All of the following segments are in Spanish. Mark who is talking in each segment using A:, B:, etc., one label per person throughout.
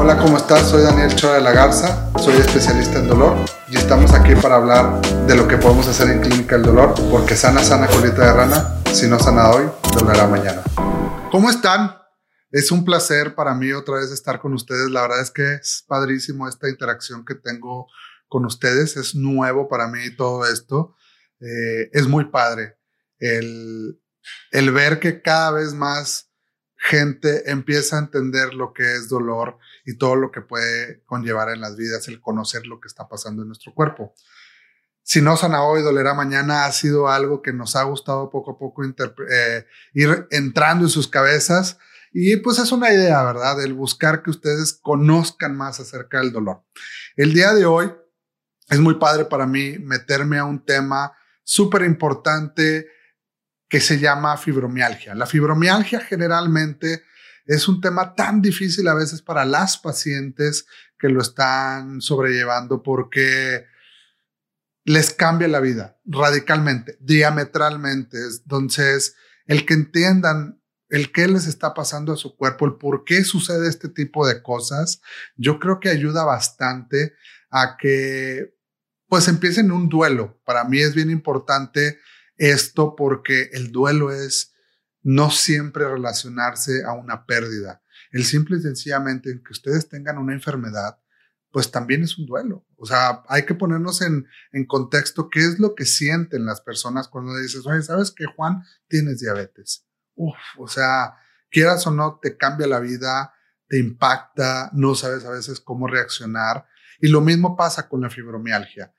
A: Hola, ¿cómo estás? Soy Daniel Chora de la Garza, soy especialista en dolor y estamos aquí para hablar de lo que podemos hacer en Clínica del Dolor, porque sana, sana colita de rana, si no sana hoy, dolerá mañana. ¿Cómo están? Es un placer para mí otra vez estar con ustedes. La verdad es que es padrísimo esta interacción que tengo con ustedes. Es nuevo para mí todo esto. Eh, es muy padre el, el ver que cada vez más gente empieza a entender lo que es dolor y todo lo que puede conllevar en las vidas, el conocer lo que está pasando en nuestro cuerpo. Si no sana hoy, dolerá mañana, ha sido algo que nos ha gustado poco a poco eh, ir entrando en sus cabezas. Y pues es una idea, ¿verdad? El buscar que ustedes conozcan más acerca del dolor. El día de hoy es muy padre para mí meterme a un tema súper importante que se llama fibromialgia. La fibromialgia generalmente es un tema tan difícil a veces para las pacientes que lo están sobrellevando porque les cambia la vida radicalmente, diametralmente. Entonces, el que entiendan el qué les está pasando a su cuerpo, el por qué sucede este tipo de cosas, yo creo que ayuda bastante a que pues empiecen un duelo. Para mí es bien importante esto porque el duelo es no siempre relacionarse a una pérdida. El simple y sencillamente que ustedes tengan una enfermedad, pues también es un duelo. O sea, hay que ponernos en, en contexto qué es lo que sienten las personas cuando dices, oye, ¿sabes que Juan? Tienes diabetes. Uf, o sea, quieras o no, te cambia la vida, te impacta, no sabes a veces cómo reaccionar. Y lo mismo pasa con la fibromialgia.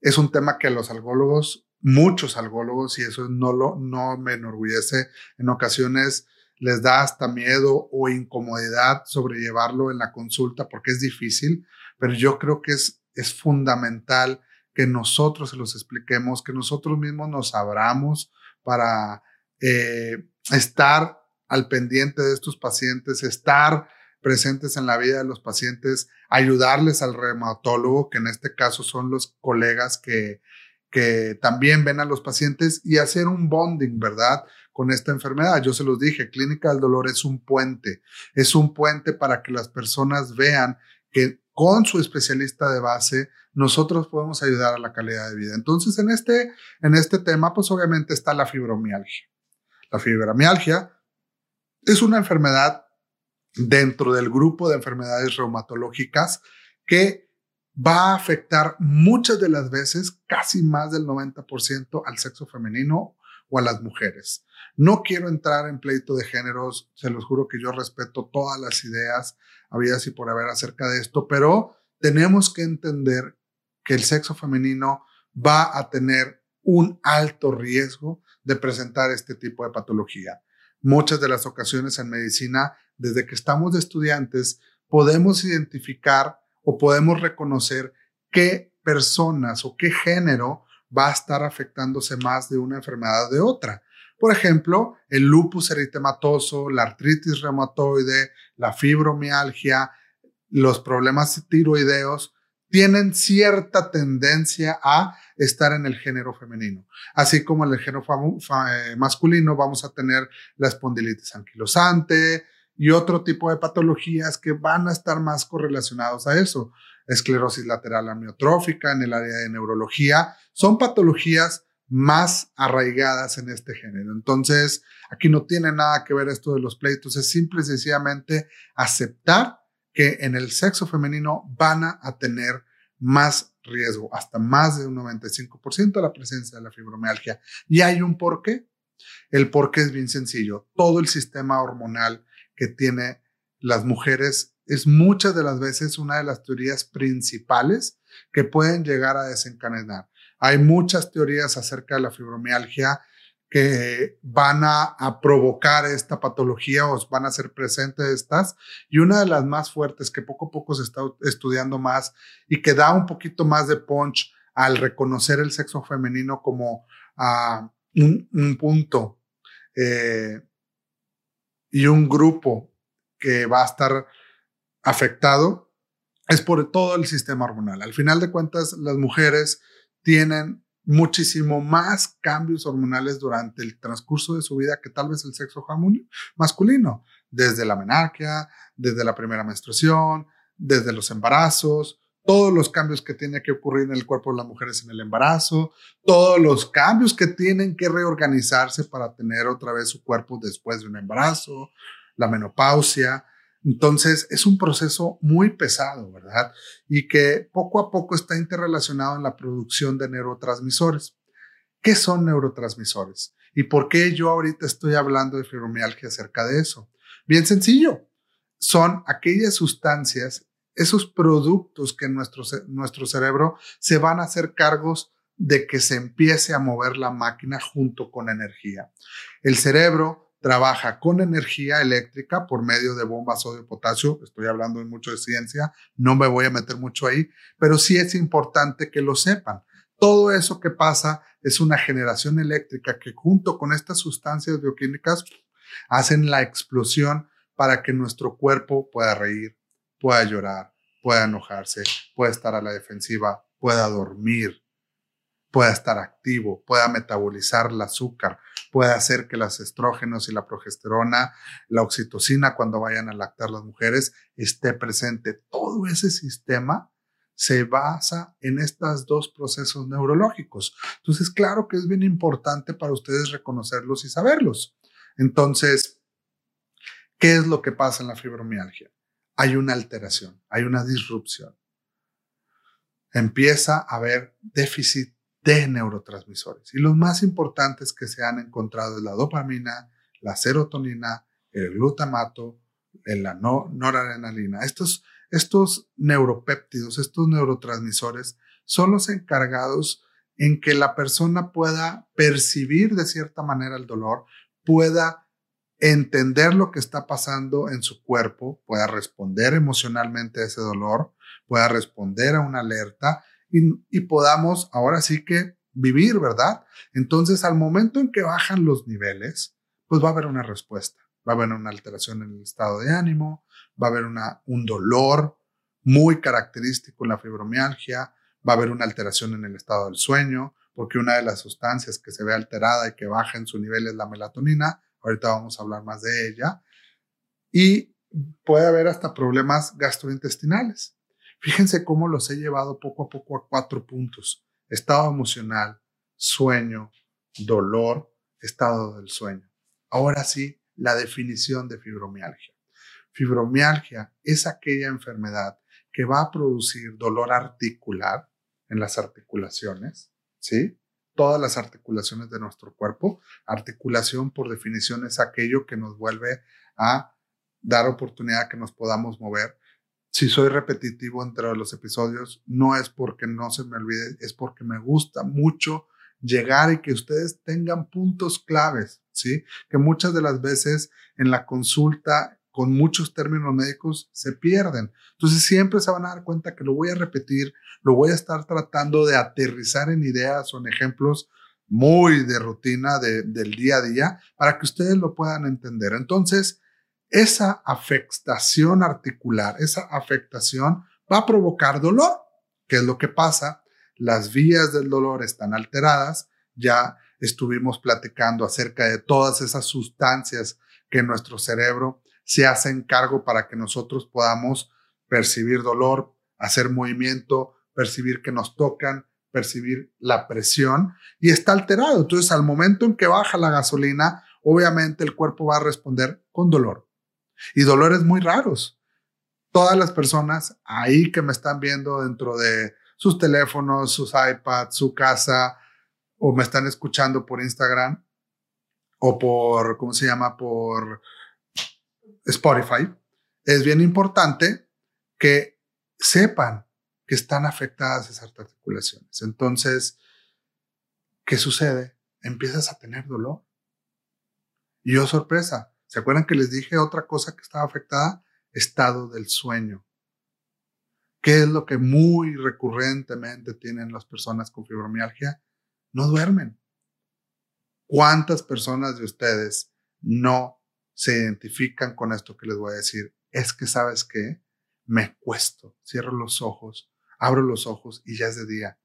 A: Es un tema que los algólogos muchos algólogos y eso no, lo, no me enorgullece. En ocasiones les da hasta miedo o incomodidad sobrellevarlo en la consulta porque es difícil, pero yo creo que es, es fundamental que nosotros se los expliquemos, que nosotros mismos nos abramos para eh, estar al pendiente de estos pacientes, estar presentes en la vida de los pacientes, ayudarles al reumatólogo, que en este caso son los colegas que, que también ven a los pacientes y hacer un bonding, ¿verdad? Con esta enfermedad. Yo se los dije, Clínica del Dolor es un puente, es un puente para que las personas vean que con su especialista de base nosotros podemos ayudar a la calidad de vida. Entonces, en este, en este tema, pues obviamente está la fibromialgia. La fibromialgia es una enfermedad dentro del grupo de enfermedades reumatológicas que va a afectar muchas de las veces, casi más del 90% al sexo femenino o a las mujeres. No quiero entrar en pleito de géneros, se los juro que yo respeto todas las ideas habidas y por haber acerca de esto, pero tenemos que entender que el sexo femenino va a tener un alto riesgo de presentar este tipo de patología. Muchas de las ocasiones en medicina, desde que estamos de estudiantes, podemos identificar o podemos reconocer qué personas o qué género va a estar afectándose más de una enfermedad de otra. Por ejemplo, el lupus eritematoso, la artritis reumatoide, la fibromialgia, los problemas tiroideos tienen cierta tendencia a estar en el género femenino. Así como en el género eh, masculino vamos a tener la espondilitis anquilosante, y otro tipo de patologías que van a estar más correlacionados a eso. Esclerosis lateral amiotrófica en el área de neurología. Son patologías más arraigadas en este género. Entonces, aquí no tiene nada que ver esto de los pleitos, es simple y sencillamente aceptar que en el sexo femenino van a tener más riesgo, hasta más de un 95% de la presencia de la fibromialgia. Y hay un porqué. El porqué es bien sencillo. Todo el sistema hormonal que tiene las mujeres es muchas de las veces una de las teorías principales que pueden llegar a desencadenar. Hay muchas teorías acerca de la fibromialgia que van a, provocar esta patología o van a ser presentes estas. Y una de las más fuertes que poco a poco se está estudiando más y que da un poquito más de punch al reconocer el sexo femenino como uh, un, punto eh, y un grupo que va a estar afectado es por todo el sistema hormonal. Al final de cuentas, las mujeres tienen muchísimo más cambios hormonales durante el transcurso de su vida que tal vez el sexo masculino, desde la menarquia, desde la primera menstruación, desde los embarazos, todos los cambios que tienen que ocurrir en el cuerpo de las mujeres en el embarazo, todos los cambios que tienen que reorganizarse para tener otra vez su cuerpo después de un embarazo, la menopausia. Entonces, es un proceso muy pesado, ¿verdad? Y que poco a poco está interrelacionado en la producción de neurotransmisores. ¿Qué son neurotransmisores? ¿Y por qué yo ahorita estoy hablando de fibromialgia acerca de eso? Bien sencillo. Son aquellas sustancias esos productos que nuestro, nuestro cerebro se van a hacer cargos de que se empiece a mover la máquina junto con energía. El cerebro trabaja con energía eléctrica por medio de bombas sodio-potasio. Estoy hablando mucho de ciencia, no me voy a meter mucho ahí, pero sí es importante que lo sepan. Todo eso que pasa es una generación eléctrica que junto con estas sustancias bioquímicas hacen la explosión para que nuestro cuerpo pueda reír, pueda llorar, pueda enojarse, pueda estar a la defensiva, pueda dormir, pueda estar activo, pueda metabolizar el azúcar, pueda hacer que los estrógenos y la progesterona, la oxitocina cuando vayan a lactar las mujeres esté presente. Todo ese sistema se basa en estos dos procesos neurológicos. Entonces, claro que es bien importante para ustedes reconocerlos y saberlos. Entonces, ¿qué es lo que pasa en la fibromialgia? Hay una alteración, hay una disrupción. Empieza a haber déficit de neurotransmisores. Y los más importantes que se han encontrado es la dopamina, la serotonina, el glutamato, la noradrenalina. Estos, estos neuropéptidos, estos neurotransmisores, son los encargados en que la persona pueda percibir de cierta manera el dolor, pueda entender lo que está pasando en su cuerpo, pueda responder emocionalmente a ese dolor, pueda responder a una alerta y, podamos ahora sí que vivir, ¿verdad? Entonces, al momento en que bajan los niveles, pues va a haber una respuesta, va a haber una alteración en el estado de ánimo, va a haber una, un dolor muy característico en la fibromialgia, va a haber una alteración en el estado del sueño, porque una de las sustancias que se ve alterada y que baja en su nivel es la melatonina, Ahorita vamos a hablar más de ella. Y puede haber hasta problemas gastrointestinales. Fíjense cómo los he llevado poco a poco a cuatro puntos. Estado emocional, sueño, dolor, estado del sueño. Ahora sí, la definición de fibromialgia. Fibromialgia es aquella enfermedad que va a producir dolor articular en las articulaciones, ¿sí? Todas las articulaciones de nuestro cuerpo. Articulación, por definición, es aquello que nos vuelve a dar oportunidad que nos podamos mover. Si soy repetitivo entre los episodios, no es porque no se me olvide, es porque me gusta mucho llegar y que ustedes tengan puntos claves, ¿sí? Que muchas de las veces en la consulta con muchos términos médicos se pierden. Entonces siempre se van a dar cuenta que lo voy a repetir, lo voy a estar tratando de aterrizar en ideas o en ejemplos muy de rutina del día a día para que ustedes lo puedan entender. Entonces, esa afectación articular, esa afectación va a provocar dolor. ¿Qué es lo que pasa? Las vías del dolor están alteradas. Ya estuvimos platicando acerca de todas esas sustancias que nuestro cerebro se hacen cargo para que nosotros podamos percibir dolor, hacer movimiento, percibir que nos tocan, percibir la presión y está alterado. Entonces, al momento en que baja la gasolina, obviamente el cuerpo va a responder con dolor y dolores muy raros. Todas las personas ahí que me están viendo dentro de sus teléfonos, sus iPads, su casa o me están escuchando por Instagram o por, ¿cómo se llama? Por Spotify, es bien importante que sepan que están afectadas esas articulaciones. Entonces, ¿qué sucede? Empiezas a tener dolor. Y yo, sorpresa, ¿se acuerdan que les dije otra cosa que estaba afectada? Estado del sueño. ¿Qué es lo que muy recurrentemente tienen las personas con fibromialgia? No duermen. ¿Cuántas personas de ustedes no se identifican con esto que les voy a decir, es que sabes que me cuesto, cierro los ojos, abro los ojos y ya es de día.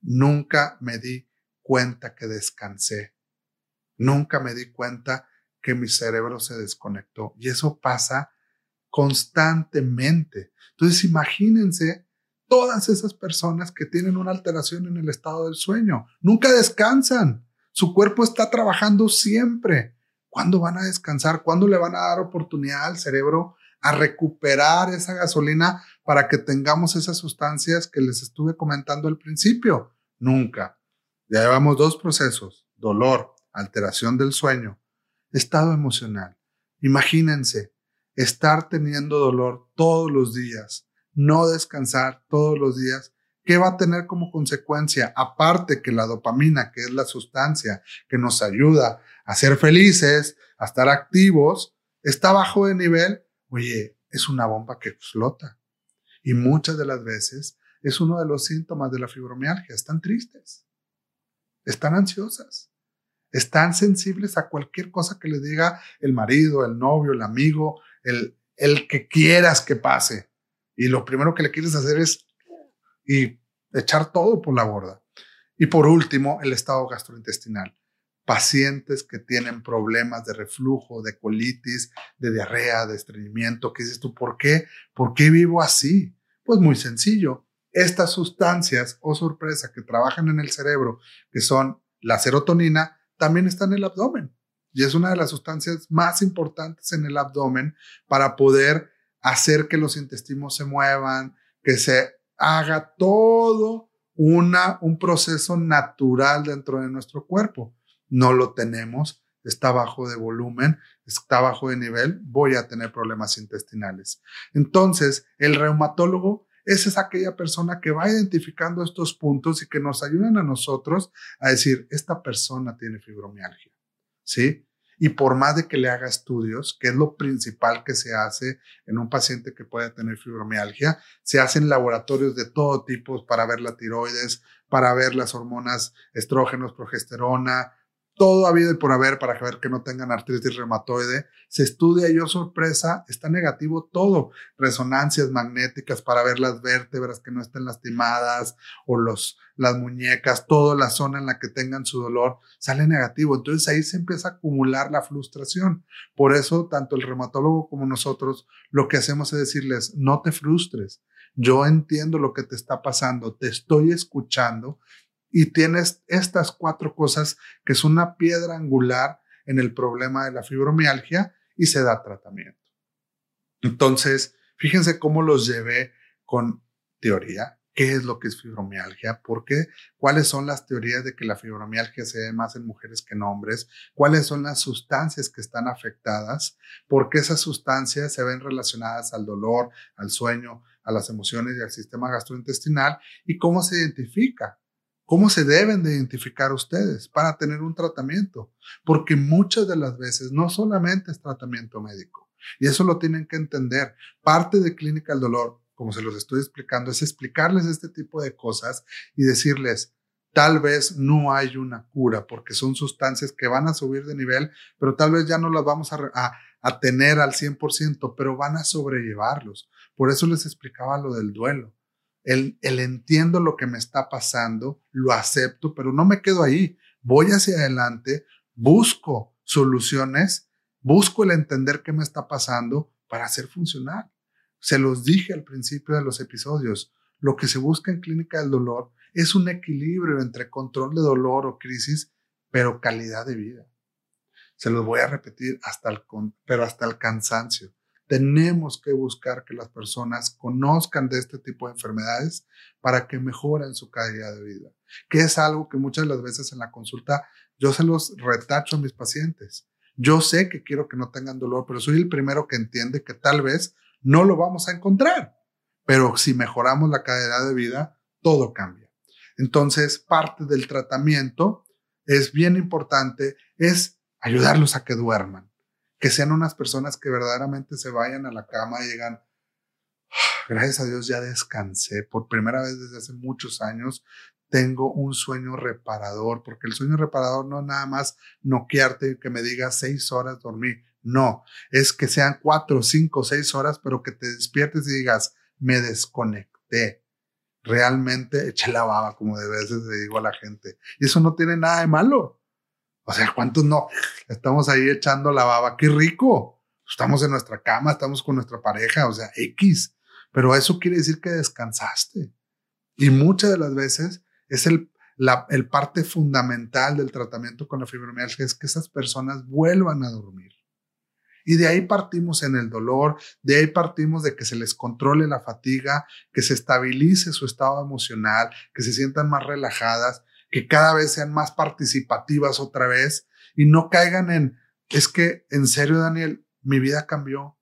A: Nunca me di cuenta que descansé. Nunca me di cuenta que mi cerebro se desconectó. Y eso pasa constantemente. Entonces imagínense todas esas personas que tienen una alteración en el estado del sueño. Nunca descansan. Su cuerpo está trabajando siempre. ¿Cuándo van a descansar? ¿Cuándo le van a dar oportunidad al cerebro a recuperar esa gasolina para que tengamos esas sustancias que les estuve comentando al principio? Nunca. Ya llevamos dos procesos, dolor, alteración del sueño, estado emocional. Imagínense estar teniendo dolor todos los días, no descansar todos los días ¿Qué va a tener como consecuencia? Aparte que la dopamina, que es la sustancia que nos ayuda a ser felices, a estar activos, está bajo de nivel, oye, es una bomba que explota. Y muchas de las veces es uno de los síntomas de la fibromialgia. Están tristes, están ansiosas, están sensibles a cualquier cosa que le diga el marido, el novio, el amigo, el, el que quieras que pase. Y lo primero que le quieres hacer es y echar todo por la borda. Y por último, el estado gastrointestinal. Pacientes que tienen problemas de reflujo, de colitis, de diarrea, de estreñimiento, ¿qué dices tú? ¿Por qué? ¿Por qué vivo así? Pues muy sencillo. Estas sustancias, o oh sorpresa, que trabajan en el cerebro, que son la serotonina, también están en el abdomen. Y es una de las sustancias más importantes en el abdomen para poder hacer que los intestinos se muevan, que se haga todo una, un proceso natural dentro de nuestro cuerpo. No lo tenemos, está bajo de volumen, está bajo de nivel, voy a tener problemas intestinales. Entonces, el reumatólogo es, es aquella persona que va identificando estos puntos y que nos ayudan a nosotros a decir, esta persona tiene fibromialgia, ¿sí? Y por más de que le haga estudios, que es lo principal que se hace en un paciente que puede tener fibromialgia, se hacen laboratorios de todo tipo para ver la tiroides, para ver las hormonas estrógenos, progesterona, todo ha habido y por haber para ver que no tengan artritis reumatoide. Se estudia y, sorpresa, está negativo todo. Resonancias magnéticas para ver las vértebras que no estén lastimadas o los, las muñecas, toda la zona en la que tengan su dolor, sale negativo. Entonces ahí se empieza a acumular la frustración. Por eso, tanto el reumatólogo como nosotros, lo que hacemos es decirles, no te frustres. Yo entiendo lo que te está pasando, te estoy escuchando y tienes estas cuatro cosas que son una piedra angular en el problema de la fibromialgia y se da tratamiento. Entonces, fíjense cómo los llevé con teoría, qué es lo que es fibromialgia, por qué, cuáles son las teorías de que la fibromialgia se ve más en mujeres que en hombres, cuáles son las sustancias que están afectadas, por qué esas sustancias se ven relacionadas al dolor, al sueño, a las emociones y al sistema gastrointestinal y cómo se identifica ¿Cómo se deben de identificar ustedes para tener un tratamiento? Porque muchas de las veces no solamente es tratamiento médico, y eso lo tienen que entender. Parte de Clínica del Dolor, como se los estoy explicando, es explicarles este tipo de cosas y decirles, tal vez no hay una cura porque son sustancias que van a subir de nivel, pero tal vez ya no las vamos a, a, tener al 100%, pero van a sobrellevarlos. Por eso les explicaba lo del duelo el, entiendo lo que me está pasando, lo acepto, pero no me quedo ahí. Voy hacia adelante, busco soluciones, busco el entender qué me está pasando para hacer funcionar. Se los dije al principio de los episodios, lo que se busca en clínica del dolor es un equilibrio entre control de dolor o crisis, pero calidad de vida. Se los voy a repetir hasta el, pero hasta el cansancio. Tenemos que buscar que las personas conozcan de este tipo de enfermedades para que mejoren su calidad de vida, que es algo que muchas de las veces en la consulta yo se los retacho a mis pacientes. Yo sé que quiero que no tengan dolor, pero soy el primero que entiende que tal vez no lo vamos a encontrar. Pero si mejoramos la calidad de vida, todo cambia. Entonces, parte del tratamiento es bien importante, es ayudarlos a que duerman que sean unas personas que verdaderamente se vayan a la cama y digan, ah, gracias a Dios ya descansé, por primera vez desde hace muchos años tengo un sueño reparador, porque el sueño reparador no es nada más noquearte y que me digas seis horas dormí, no, es que sean cuatro, cinco, seis horas, pero que te despiertes y digas, me desconecté. Realmente eché la baba, como de veces le digo a la gente. Y eso no tiene nada de malo. O sea, ¿cuántos no? Estamos ahí echando la baba. ¡Qué rico! Estamos en nuestra cama, estamos con nuestra pareja, o sea, X. Pero eso quiere decir que descansaste. Y muchas de las veces es el, la el parte fundamental del tratamiento con la fibromialgia, es que esas personas vuelvan a dormir. Y de ahí partimos en el dolor, de ahí partimos de que se les controle la fatiga, que se estabilice su estado emocional, que se sientan más relajadas, que cada vez sean más participativas otra vez y no caigan en, es que en serio, Daniel, mi vida cambió,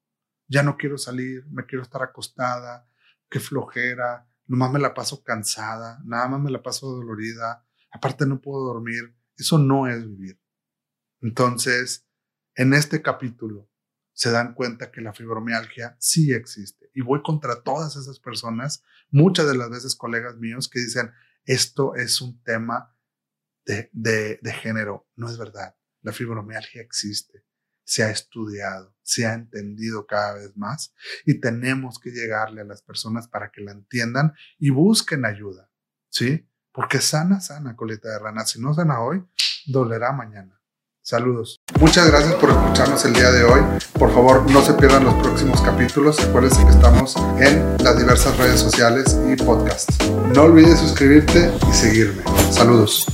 A: ya no quiero salir, me quiero estar acostada, qué flojera, nomás me la paso cansada, nada más me la paso dolorida, aparte no puedo dormir, eso no es vivir. Entonces, en este capítulo se dan cuenta que la fibromialgia sí existe. Y voy contra todas esas personas, muchas de las veces colegas míos que dicen, esto es un tema de, de, género, no es verdad, la fibromialgia existe se ha estudiado, se ha entendido cada vez más y tenemos que llegarle a las personas para que la entiendan y busquen ayuda, ¿sí? Porque sana, sana colita de rana. Si no sana hoy, dolerá mañana. Saludos. Muchas gracias por escucharnos el día de hoy. Por favor, no se pierdan los próximos capítulos. Acuérdense que estamos en las diversas redes sociales y podcasts. No olvides suscribirte y seguirme. Saludos.